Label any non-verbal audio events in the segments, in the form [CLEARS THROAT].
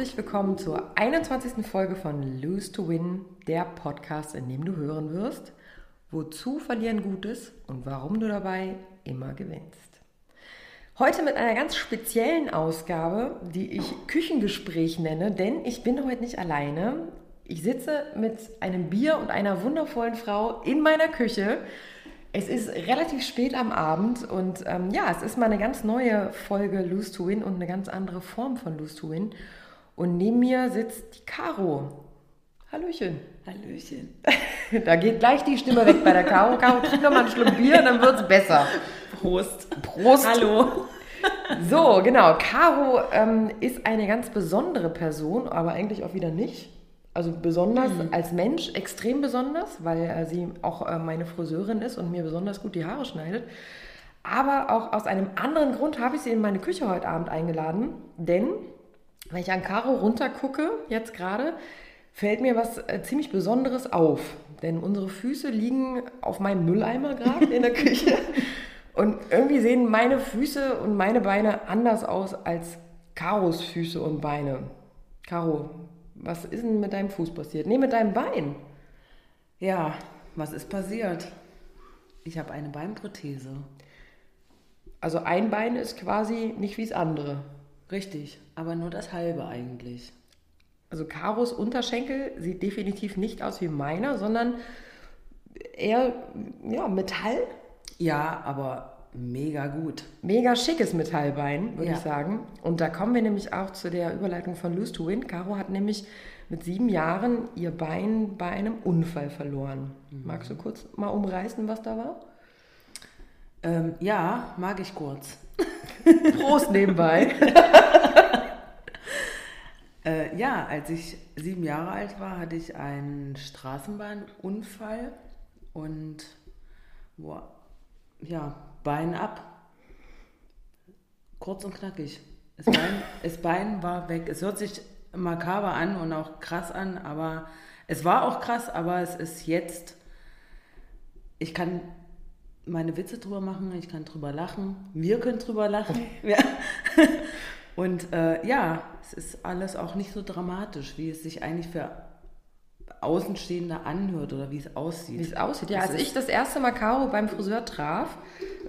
Herzlich willkommen zur 21. Folge von Lose to Win, der Podcast, in dem du hören wirst, wozu verlieren gut ist und warum du dabei immer gewinnst. Heute mit einer ganz speziellen Ausgabe, die ich Küchengespräch nenne, denn ich bin heute nicht alleine. Ich sitze mit einem Bier und einer wundervollen Frau in meiner Küche es ist relativ spät am Abend und ähm, ja, es ist mal eine ganz neue Folge Lose to Win und eine ganz andere Form von Lose to Win. Und neben mir sitzt die Caro. Hallöchen. Hallöchen. [LAUGHS] da geht gleich die Stimme weg bei der Caro. Caro, trink noch mal einen Schluck Bier, dann wird es besser. Prost. Prost. Hallo. So, genau. Caro ähm, ist eine ganz besondere Person, aber eigentlich auch wieder nicht. Also besonders mhm. als Mensch extrem besonders, weil äh, sie auch äh, meine Friseurin ist und mir besonders gut die Haare schneidet. Aber auch aus einem anderen Grund habe ich sie in meine Küche heute Abend eingeladen, denn wenn ich an Caro runtergucke, jetzt gerade, fällt mir was äh, ziemlich Besonderes auf. Denn unsere Füße liegen auf meinem Mülleimer gerade in der [LAUGHS] Küche. Und irgendwie sehen meine Füße und meine Beine anders aus als Caros Füße und Beine. Caro, was ist denn mit deinem Fuß passiert? Nee, mit deinem Bein. Ja, was ist passiert? Ich habe eine Beinprothese. Also ein Bein ist quasi nicht wie das andere. Richtig, aber nur das halbe eigentlich. Also Karos Unterschenkel sieht definitiv nicht aus wie meiner, sondern eher ja, Metall. Ja, aber mega gut. Mega schickes Metallbein, würde ja. ich sagen. Und da kommen wir nämlich auch zu der Überleitung von Lose to Win. Caro hat nämlich mit sieben Jahren ihr Bein bei einem Unfall verloren. Mhm. Magst du kurz mal umreißen, was da war? Ähm, ja, mag ich kurz. [LAUGHS] Prost nebenbei. [LAUGHS] äh, ja, als ich sieben Jahre alt war, hatte ich einen Straßenbahnunfall und wo, ja, Bein ab. Kurz und knackig. Das Bein, [LAUGHS] das Bein war weg. Es hört sich makaber an und auch krass an, aber es war auch krass, aber es ist jetzt. Ich kann meine Witze drüber machen, ich kann drüber lachen, wir können drüber lachen. [LAUGHS] Ja. Und äh, ja, es ist alles auch nicht so dramatisch, wie es sich eigentlich für Außenstehende anhört oder wie es aussieht. Wie es aussieht, ja. Das als ich das erste Mal Caro beim Friseur traf,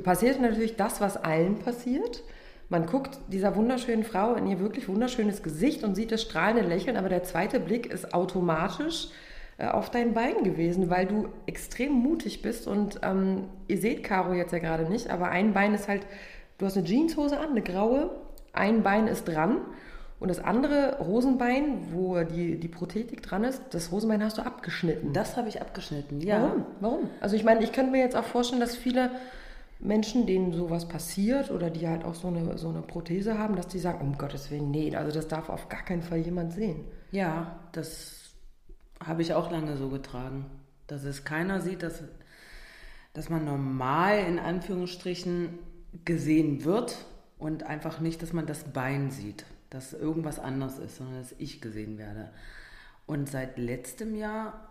passierte natürlich das, was allen passiert. Man guckt dieser wunderschönen Frau in ihr wirklich wunderschönes Gesicht und sieht das strahlende Lächeln, aber der zweite Blick ist automatisch äh, auf dein Bein gewesen, weil du extrem mutig bist und ähm, ihr seht Caro jetzt ja gerade nicht, aber ein Bein ist halt, du hast eine Jeanshose an, eine graue, ein Bein ist dran und das andere Hosenbein, wo die, die Prothetik dran ist, das Hosenbein hast du abgeschnitten. Das habe ich abgeschnitten, ja. Warum? Warum? Also ich meine, ich könnte mir jetzt auch vorstellen, dass viele Menschen, denen sowas passiert oder die halt auch so eine, so eine Prothese haben, dass die sagen, um Gottes Willen, nee, also das darf auf gar keinen Fall jemand sehen. Ja, das habe ich auch lange so getragen. Dass es keiner sieht, dass, dass man normal in Anführungsstrichen gesehen wird und einfach nicht, dass man das Bein sieht dass irgendwas anders ist, sondern dass ich gesehen werde. Und seit letztem Jahr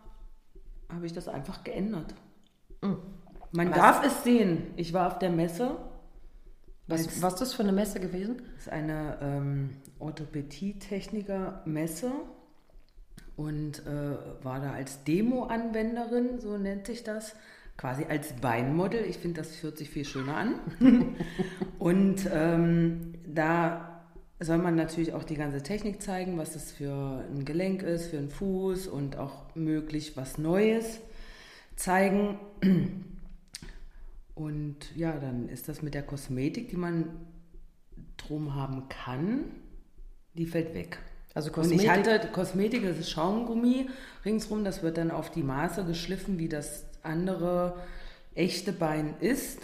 habe ich das einfach geändert. Mhm. Man was? darf es sehen. Ich war auf der Messe. Was, was ist das für eine Messe gewesen? Das ist eine ähm, Orthopädie-Techniker-Messe und äh, war da als Demo-Anwenderin, so nennt sich das, quasi als Beinmodel. Ich finde, das hört sich viel schöner an. [LAUGHS] und ähm, da soll man natürlich auch die ganze Technik zeigen, was das für ein Gelenk ist, für einen Fuß und auch möglich was Neues zeigen. [CLEARS THROAT] Und ja, dann ist das mit der Kosmetik, die man drum haben kann, die fällt weg. Also Kosmetik. Und ich hatte Kosmetik, das ist Schaumgummi ringsrum, das wird dann auf die Maße geschliffen, wie das andere echte Bein ist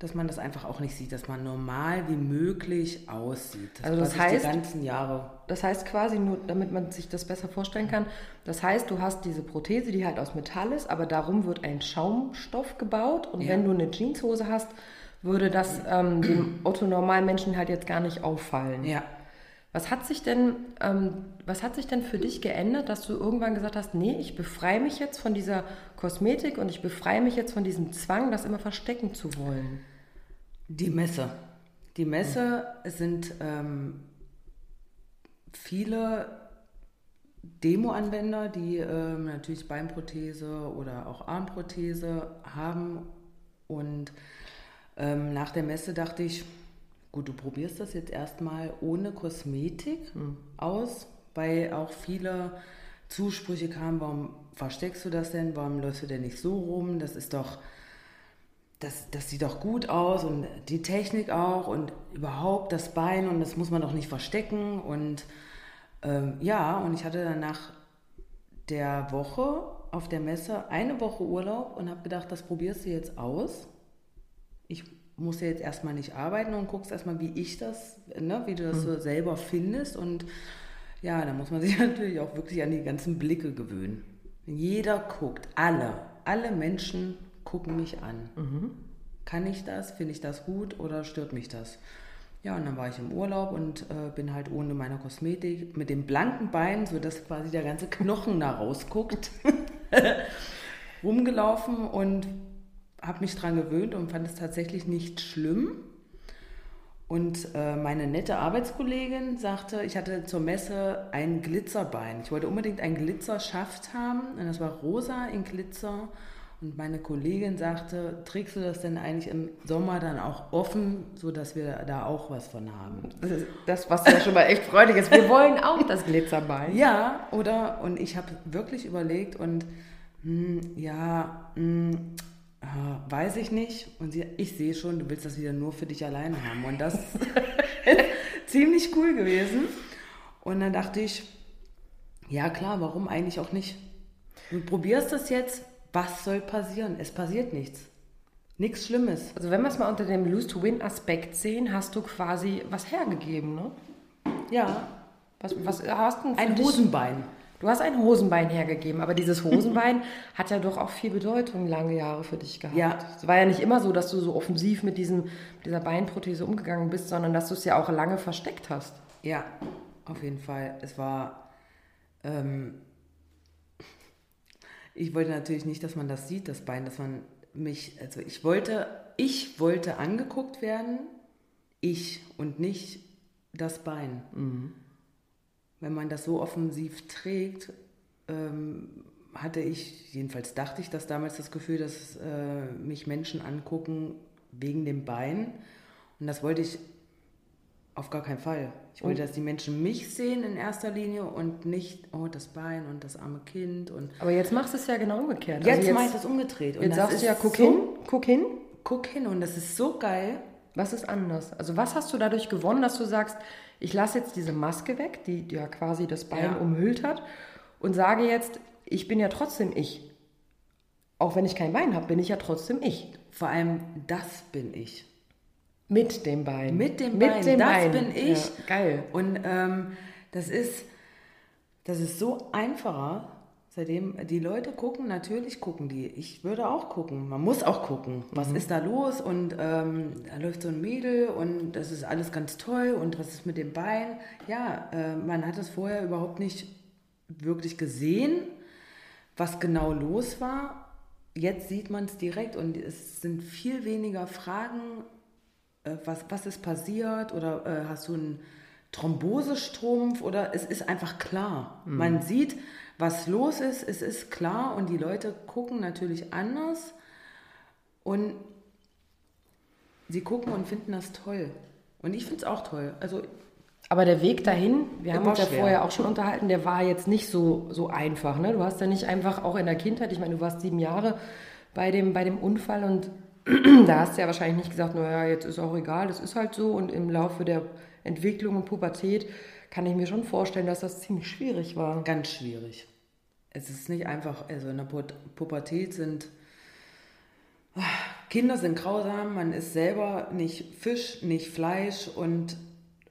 dass man das einfach auch nicht sieht, dass man normal wie möglich aussieht. Das also das heißt, die ganzen Jahre. Das heißt quasi nur, damit man sich das besser vorstellen kann, das heißt, du hast diese Prothese, die halt aus Metall ist, aber darum wird ein Schaumstoff gebaut und ja. wenn du eine Jeanshose hast, würde das ähm, dem Otto-Normalmenschen halt jetzt gar nicht auffallen. Ja. Was hat sich denn, ähm, was hat sich denn für dich geändert, dass du irgendwann gesagt hast, nee, ich befreie mich jetzt von dieser Kosmetik und ich befreie mich jetzt von diesem Zwang, das immer verstecken zu wollen? Die Messe. Die Messe sind ähm, viele Demo-Anwender, die äh, natürlich Beinprothese oder auch Armprothese haben. Und ähm, nach der Messe dachte ich, gut, du probierst das jetzt erstmal ohne Kosmetik mhm. aus, weil auch viele Zusprüche kamen, warum versteckst du das denn, warum läufst du denn nicht so rum, das ist doch, das, das sieht doch gut aus und die Technik auch und überhaupt das Bein und das muss man doch nicht verstecken und ähm, ja, und ich hatte dann nach der Woche auf der Messe eine Woche Urlaub und habe gedacht, das probierst du jetzt aus. Ich muss ja jetzt erstmal nicht arbeiten und guckst erstmal, wie ich das, ne, wie du das so selber findest. Und ja, da muss man [LAUGHS] sich natürlich auch wirklich an die ganzen Blicke gewöhnen. Jeder guckt, alle, alle Menschen gucken mich an. Mhm. Kann ich das? Finde ich das gut oder stört mich das? Ja, und dann war ich im Urlaub und äh, bin halt ohne meine Kosmetik mit dem blanken Bein, sodass quasi der ganze Knochen da rausguckt, [LAUGHS] rumgelaufen und habe mich dran gewöhnt und fand es tatsächlich nicht schlimm. Und äh, meine nette Arbeitskollegin sagte, ich hatte zur Messe ein Glitzerbein. Ich wollte unbedingt ein Glitzerschaft haben und das war rosa in Glitzer. Und meine Kollegin sagte, trägst du das denn eigentlich im Sommer dann auch offen, sodass wir da auch was von haben? Das, was ja schon mal echt freudig ist. Wir wollen auch das Glitzerbein. Ja, oder? Und ich habe wirklich überlegt und hm, ja, hm, weiß ich nicht. Und sie, ich sehe schon, du willst das wieder nur für dich alleine haben. Und das [LAUGHS] ist ziemlich cool gewesen. Und dann dachte ich, ja klar, warum eigentlich auch nicht? Du probierst das jetzt, was soll passieren? Es passiert nichts. Nichts Schlimmes. Also wenn wir es mal unter dem Lose-to-Win-Aspekt sehen, hast du quasi was hergegeben, ne? Ja. Was, was hast du Ein Hosenbein. Du hast ein Hosenbein hergegeben, aber dieses Hosenbein [LAUGHS] hat ja doch auch viel Bedeutung lange Jahre für dich gehabt. Ja. Es war ja nicht immer so, dass du so offensiv mit diesem, dieser Beinprothese umgegangen bist, sondern dass du es ja auch lange versteckt hast. Ja, auf jeden Fall. Es war. Ähm, ich wollte natürlich nicht, dass man das sieht, das Bein, dass man mich. Also ich wollte, ich wollte angeguckt werden, ich und nicht das Bein. Mhm wenn man das so offensiv trägt, ähm, hatte ich, jedenfalls dachte ich das damals das Gefühl, dass äh, mich Menschen angucken wegen dem Bein. Und das wollte ich auf gar keinen Fall. Ich wollte, dass die Menschen mich sehen in erster Linie und nicht, oh, das Bein und das arme Kind. Und Aber jetzt machst du es ja genau umgekehrt. Jetzt, also jetzt mache ich das umgedreht. Und jetzt sagst du ja, guck so, hin, guck hin. Guck hin und das ist so geil. Was ist anders? Also was hast du dadurch gewonnen, dass du sagst, ich lasse jetzt diese Maske weg, die, die ja quasi das Bein ja. umhüllt hat, und sage jetzt, ich bin ja trotzdem ich. Auch wenn ich kein Bein habe, bin ich ja trotzdem ich. Vor allem, das bin ich. Mit dem Bein. Mit dem Bein. Mit dem das Bein. bin ich. Ja, geil. Und ähm, das ist, das ist so einfacher, Seitdem die Leute gucken, natürlich gucken die. Ich würde auch gucken. Man muss auch gucken. Was mhm. ist da los? Und ähm, da läuft so ein Mädel und das ist alles ganz toll. Und was ist mit dem Bein? Ja, äh, man hat es vorher überhaupt nicht wirklich gesehen, was genau los war. Jetzt sieht man es direkt und es sind viel weniger Fragen. Äh, was, was ist passiert? Oder äh, hast du einen Thrombosestrumpf? Oder es ist einfach klar. Mhm. Man sieht, was los ist. Es ist klar und die Leute gucken natürlich anders und sie gucken und finden das toll. Und ich finde es auch toll. Also aber der Weg dahin, wir haben uns ja vorher auch schon unterhalten, der war jetzt nicht so, so einfach. Ne? Du hast ja nicht einfach auch in der Kindheit, ich meine, du warst sieben Jahre bei dem, bei dem Unfall und [CLEARS THROAT] da hast du ja wahrscheinlich nicht gesagt, naja, jetzt ist auch egal, das ist halt so. Und im Laufe der Entwicklung und Pubertät kann ich mir schon vorstellen, dass das ziemlich schwierig war. Ganz schwierig es ist nicht einfach, also in der Pubertät sind Kinder sind grausam, man ist selber nicht Fisch, nicht Fleisch und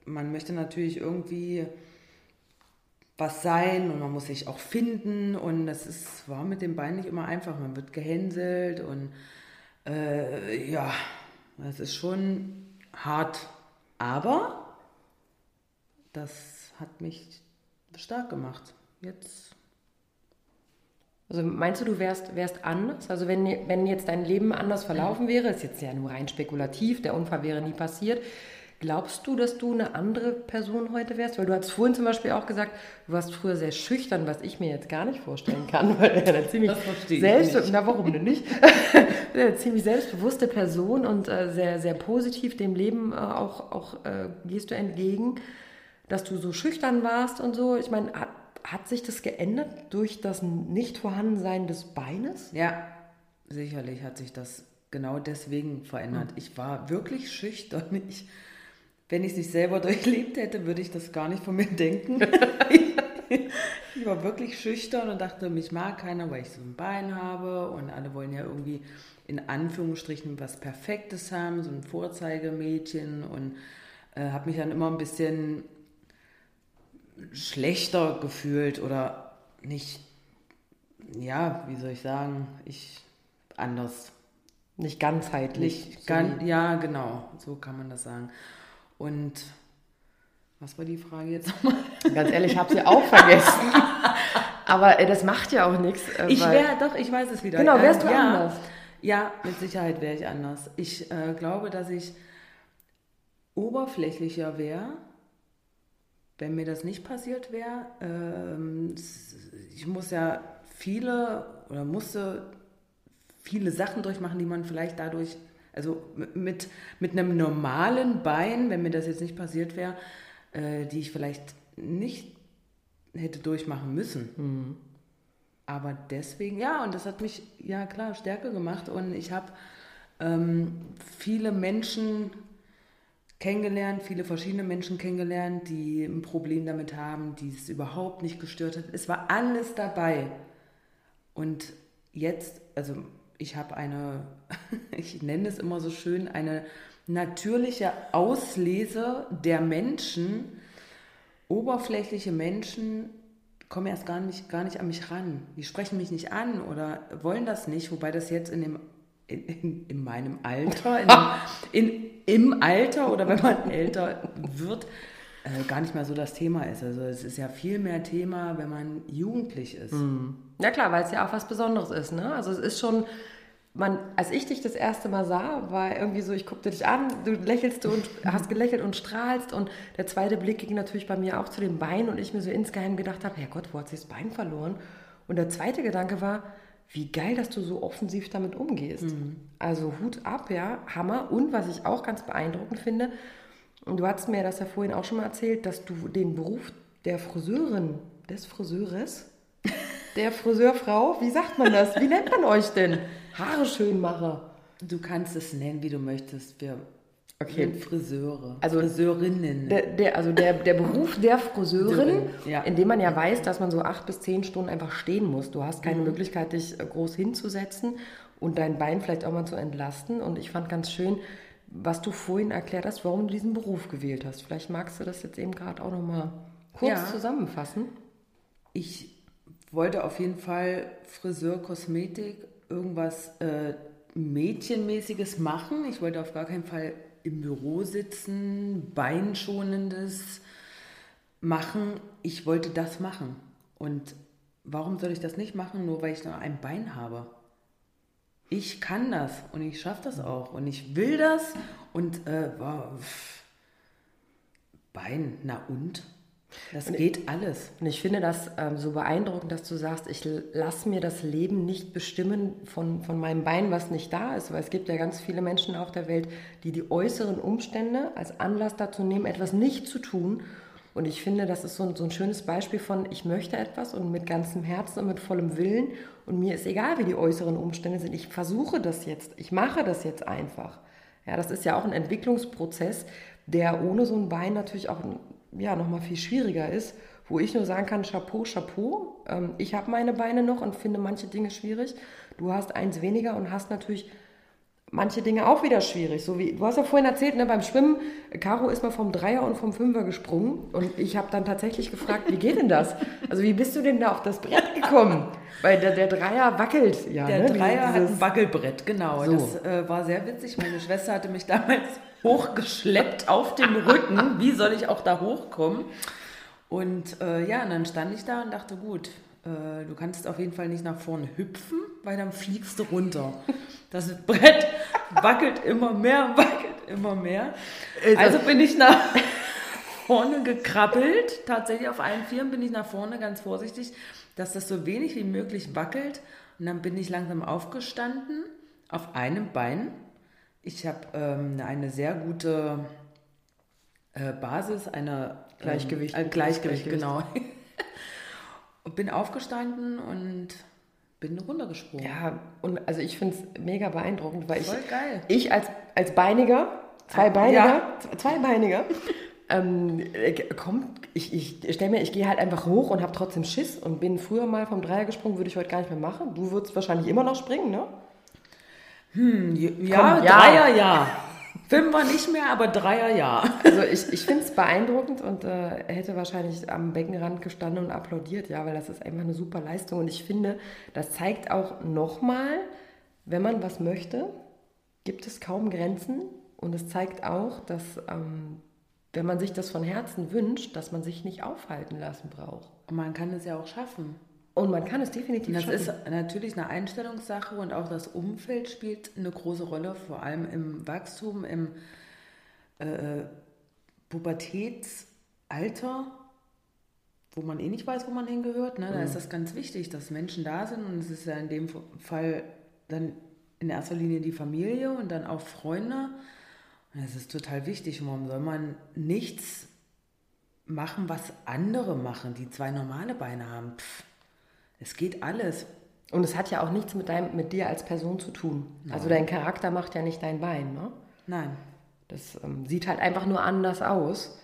man möchte natürlich irgendwie was sein und man muss sich auch finden und das ist, war mit dem Bein nicht immer einfach. Man wird gehänselt und äh, ja, das ist schon hart. Aber das hat mich stark gemacht. Jetzt also meinst du, du wärst, wärst anders? Also wenn, wenn jetzt dein Leben anders verlaufen wäre, ist jetzt ja nur rein spekulativ, der Unfall wäre nie passiert, Glaubst du, dass du eine andere Person heute wärst? Weil du hast vorhin zum Beispiel auch gesagt, du warst früher sehr schüchtern, was ich mir jetzt gar nicht vorstellen kann, [LAUGHS] weil er eine ziemlich selbst na warum denn nicht? [LAUGHS] eine ziemlich selbstbewusste Person und äh, sehr sehr positiv dem Leben äh, auch auch äh, gehst du entgegen, dass du so schüchtern warst und so. Ich meine, hat, hat sich das geändert durch das Nichtvorhandensein des Beines? Ja, sicherlich hat sich das genau deswegen verändert. Mhm. Ich war wirklich schüchtern. [LAUGHS] Ich wenn ich es nicht selber [LAUGHS] durchlebt hätte, würde ich das gar nicht von mir denken. [LAUGHS] ich war wirklich schüchtern und dachte, mich mag keiner, weil ich so ein Bein habe und alle wollen ja irgendwie in Anführungsstrichen was Perfektes haben, so ein Vorzeigemädchen und äh, habe mich dann immer ein bisschen schlechter gefühlt oder nicht, ja, wie soll ich sagen, ich anders. Nicht ganzheitlich. Nicht, gan, ja, genau, so kann man das sagen. Und was war die Frage jetzt nochmal? [LAUGHS] Ganz ehrlich, ich habe sie auch vergessen. [LAUGHS] Aber äh, das macht ja auch nichts. Äh, ich wäre, doch, ich weiß es wieder. Genau, wärst du ja, anders? Ja, mit Sicherheit wäre ich anders. Ich äh, glaube, dass ich oberflächlicher wäre, wenn mir das nicht passiert wäre. Ähm, ich muss ja viele oder musste viele Sachen durchmachen, die man vielleicht dadurch also mit, mit einem normalen Bein, wenn mir das jetzt nicht passiert wäre, äh, die ich vielleicht nicht hätte durchmachen müssen. Mhm. Aber deswegen, ja, und das hat mich, ja klar, stärker gemacht. Und ich habe ähm, viele Menschen kennengelernt, viele verschiedene Menschen kennengelernt, die ein Problem damit haben, die es überhaupt nicht gestört hat. Es war alles dabei. Und jetzt, also ich habe eine, [LAUGHS] ich nenne es immer so schön, eine natürliche Auslese der Menschen. Oberflächliche Menschen kommen erst gar nicht, gar nicht an mich ran. Die sprechen mich nicht an oder wollen das nicht, wobei das jetzt in, dem, in, in, in meinem Alter, in [LAUGHS] in, im Alter oder wenn man älter wird, äh, gar nicht mehr so das Thema ist. Also es ist ja viel mehr Thema, wenn man jugendlich ist. Mhm. Ja klar, weil es ja auch was Besonderes ist. Ne? Also es ist schon, man, als ich dich das erste Mal sah, war irgendwie so, ich guckte dich an, du lächelst und [LAUGHS] hast gelächelt und strahlst und der zweite Blick ging natürlich bei mir auch zu den Beinen und ich mir so insgeheim gedacht habe, Herrgott, wo hat sie das Bein verloren? Und der zweite Gedanke war, wie geil, dass du so offensiv damit umgehst. Mhm. Also Hut ab, ja, Hammer. Und was ich auch ganz beeindruckend finde, und du hast mir das ja vorhin auch schon mal erzählt, dass du den Beruf der Friseurin, des Friseures, [LAUGHS] der Friseurfrau, wie sagt man das? Wie nennt man euch denn? Haare schön mache. Du kannst es nennen, wie du möchtest. Wir okay. sind Friseure. Also Friseurinnen. Der, der, also der, der Beruf der Friseurin, ja. in dem man ja weiß, dass man so acht bis zehn Stunden einfach stehen muss. Du hast keine mhm. Möglichkeit, dich äh, groß hinzusetzen und dein Bein vielleicht auch mal zu entlasten. Und ich fand ganz schön, was du vorhin erklärt hast, warum du diesen Beruf gewählt hast. Vielleicht magst du das jetzt eben gerade auch nochmal kurz ja. zusammenfassen. Ich wollte auf jeden Fall Friseur, Kosmetik, irgendwas äh, Mädchenmäßiges machen. Ich wollte auf gar keinen Fall im Büro sitzen, Beinschonendes machen. Ich wollte das machen. Und warum soll ich das nicht machen, nur weil ich noch ein Bein habe? ich kann das und ich schaffe das auch und ich will das und äh, Bein, na und? Das und geht ich, alles. Und ich finde das ähm, so beeindruckend, dass du sagst, ich lasse mir das Leben nicht bestimmen von, von meinem Bein, was nicht da ist. Weil es gibt ja ganz viele Menschen auf der Welt, die die äußeren Umstände als Anlass dazu nehmen, etwas nicht zu tun. Und ich finde, das ist so ein, so ein schönes Beispiel von, ich möchte etwas und mit ganzem Herzen und mit vollem Willen. Und mir ist egal, wie die äußeren Umstände sind. Ich versuche das jetzt. Ich mache das jetzt einfach. Ja, das ist ja auch ein Entwicklungsprozess, der ohne so ein Bein natürlich auch ja, nochmal viel schwieriger ist, wo ich nur sagen kann, Chapeau, Chapeau. Ähm, ich habe meine Beine noch und finde manche Dinge schwierig. Du hast eins weniger und hast natürlich manche Dinge auch wieder schwierig. So wie du hast ja vorhin erzählt, ne, beim Schwimmen, Caro ist mal vom Dreier und vom Fünfer gesprungen und ich habe dann tatsächlich gefragt, wie geht denn das? Also wie bist du denn da auf das Brett gekommen? Weil der, der Dreier wackelt ja. Der ne? Dreier hat ein Wackelbrett, genau. So. Das äh, war sehr witzig. Meine Schwester hatte mich damals hochgeschleppt auf dem Rücken. Wie soll ich auch da hochkommen? Und äh, ja, und dann stand ich da und dachte, gut, äh, du kannst auf jeden Fall nicht nach vorne hüpfen, weil dann fliegst du runter. Das Brett wackelt immer mehr, wackelt immer mehr. Also bin ich nach vorne gekrabbelt. Tatsächlich auf allen Vieren bin ich nach vorne ganz vorsichtig, dass das so wenig wie möglich wackelt. Und dann bin ich langsam aufgestanden auf einem Bein. Ich habe ähm, eine sehr gute äh, Basis, eine Gleichgewicht. Ähm, äh, Gleichgewicht, genau. und [LAUGHS] bin aufgestanden und bin runtergesprungen. Ja, und also ich finde es mega beeindruckend, weil Voll ich, geil. ich als, als Beiniger, zweibeiniger, Ja. zweibeiniger, ähm, äh, kommt, ich, ich stelle mir, ich gehe halt einfach hoch und habe trotzdem Schiss und bin früher mal vom Dreier gesprungen, würde ich heute gar nicht mehr machen. Du würdest wahrscheinlich immer noch springen, ne? Hm, ja, Komm, ja. Dreier ja. Fünfer nicht mehr, aber Dreier ja. Also ich, ich finde es beeindruckend und äh, hätte wahrscheinlich am Beckenrand gestanden und applaudiert, ja, weil das ist einfach eine super Leistung. Und ich finde, das zeigt auch nochmal, wenn man was möchte, gibt es kaum Grenzen. Und es zeigt auch, dass ähm, wenn man sich das von Herzen wünscht, dass man sich nicht aufhalten lassen braucht. Und man kann es ja auch schaffen. Und man kann es definitiv das schaffen. ist natürlich eine Einstellungssache und auch das Umfeld spielt eine große Rolle, vor allem im Wachstum, im äh, Pubertätsalter, wo man eh nicht weiß, wo man hingehört. Ne? Da ist das ganz wichtig, dass Menschen da sind und es ist ja in dem Fall dann in erster Linie die Familie und dann auch Freunde. Und das ist total wichtig. Warum soll man nichts machen, was andere machen, die zwei normale Beine haben? Pff, es geht alles. Und es hat ja auch nichts mit, deinem, mit dir als Person zu tun. Also dein Charakter macht ja nicht dein Bein. Ne? Nein. Das ähm, sieht halt einfach nur anders aus.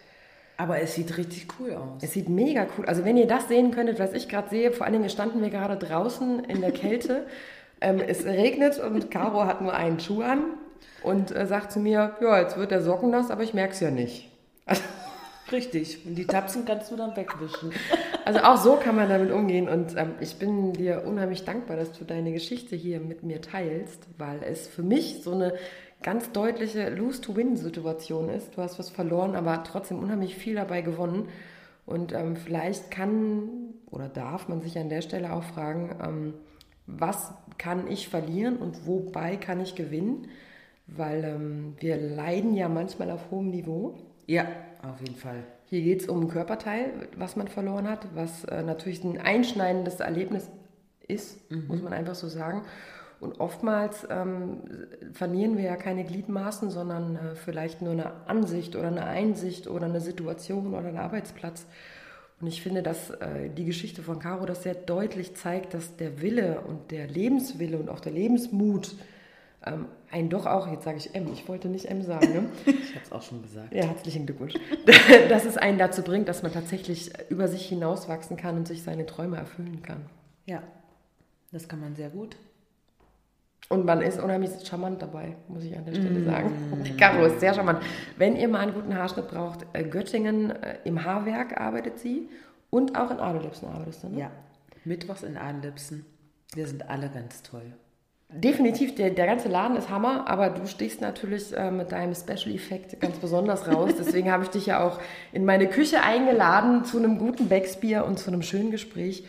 Aber es sieht richtig cool aus. Es sieht mega cool. Also wenn ihr das sehen könntet, was ich gerade sehe, vor allen Dingen standen wir gerade draußen in der Kälte. [LAUGHS] ähm, es regnet und Caro hat nur einen Schuh an und äh, sagt zu mir, ja, jetzt wird der Socken nass, aber ich merke es ja nicht. [LAUGHS] Also, Richtig. Und die Tapsen kannst du dann wegwischen. also auch so kann man damit umgehen und ähm, ich bin dir unheimlich dankbar, dass du deine Geschichte hier mit mir teilst, weil es für mich so eine ganz deutliche Lose-to-Win-Situation ist. Du hast was verloren, aber trotzdem unheimlich viel dabei gewonnen. Und ähm, vielleicht kann oder darf man sich an der Stelle auch fragen, ähm, was kann ich verlieren und wobei kann ich gewinnen? Weil ähm, wir leiden ja manchmal auf hohem Niveau. Ja, auf jeden Fall. Hier geht es um ein Körperteil, was man verloren hat, was äh, natürlich ein einschneidendes Erlebnis ist, muss man einfach so sagen. Und oftmals ähm, verlieren wir ja keine Gliedmaßen, sondern äh, vielleicht nur eine Ansicht oder eine Einsicht oder eine Situation oder einen Arbeitsplatz. Und ich finde, dass äh, die Geschichte von Caro das sehr deutlich zeigt, dass der Wille und der Lebenswille und auch der Lebensmut ähm, einen doch auch, jetzt sage ich M, ich wollte nicht M sagen, ne? [LAUGHS] Ich habe es auch schon gesagt. Ja, herzlichen Glückwunsch. [LAUGHS] dass es einen dazu bringt, dass man tatsächlich über sich hinauswachsen kann und sich seine Träume erfüllen kann. Ja, das kann man sehr gut. Und man ist unheimlich charmant dabei, muss ich an der Stelle sagen. [LAUGHS] Caro ist sehr charmant. Wenn ihr mal einen guten Haarschnitt braucht, äh, Göttingen äh, im Haarwerk arbeitet sie und auch in Adelipsen arbeitest du, ne? Ja. Mittwochs in Adenlipsen. Wir sind alle ganz toll. Definitiv, der, der ganze Laden ist Hammer, aber du stichst natürlich äh, mit deinem Special-Effekt ganz besonders raus. [LAUGHS] Deswegen habe ich dich ja auch in meine Küche eingeladen zu einem guten Becksbier und zu einem schönen Gespräch.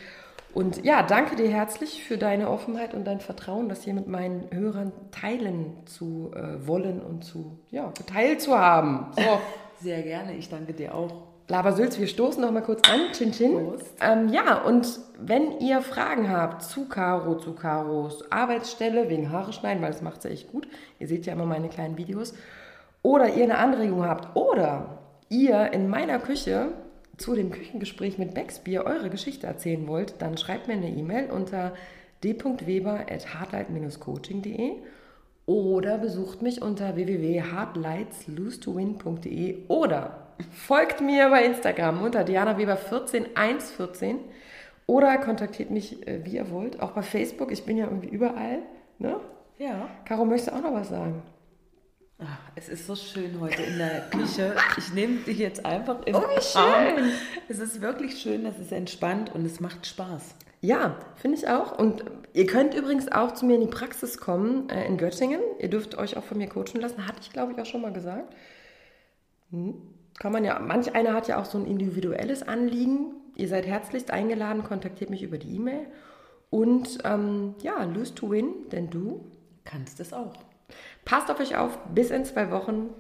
Und ja, danke dir herzlich für deine Offenheit und dein Vertrauen, das hier mit meinen Hörern teilen zu äh, wollen und zu, ja, geteilt zu haben. So. Sehr gerne. Ich danke dir auch. Labersülz, wir stoßen noch mal kurz an. Chin Chin. Ähm, ja, und wenn ihr Fragen habt zu Caro, zu Caros Arbeitsstelle, wegen Haare schneiden, weil das macht sie echt gut. Ihr seht ja immer meine kleinen Videos. Oder ihr eine Anregung habt. Oder ihr in meiner Küche zu dem Küchengespräch mit Becksbier eure Geschichte erzählen wollt, dann schreibt mir eine E-Mail unter d.weber.hardlight-coaching.de oder besucht mich unter www.hardlightslose2win.de oder folgt mir bei Instagram unter dianaweber14114 oder kontaktiert mich, äh, wie ihr wollt, auch bei Facebook. Ich bin ja irgendwie überall. Ne? Ja. Caro, möchtest du auch noch was sagen? Ach, es ist so schön heute in der Küche. Ich nehme dich jetzt einfach in Oh, wie schön. Arm. Es ist wirklich schön, es ist entspannt und es macht Spaß. Ja, finde ich auch. Und ihr könnt übrigens auch zu mir in die Praxis kommen äh, in Göttingen. Ihr dürft euch auch von mir coachen lassen. Hatte ich, glaube ich, auch schon mal gesagt. Hm. Kann man ja, manch einer hat ja auch so ein individuelles Anliegen. Ihr seid herzlichst eingeladen, kontaktiert mich über die E-Mail. Und ähm, ja, lose to win, denn du Kannst es auch. passt auf euch auf. Bis in zwei Wochen.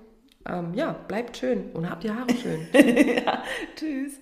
Ähm, ja, bleibt schön und habt die Haare schön. [LAUGHS] ja, tschüss.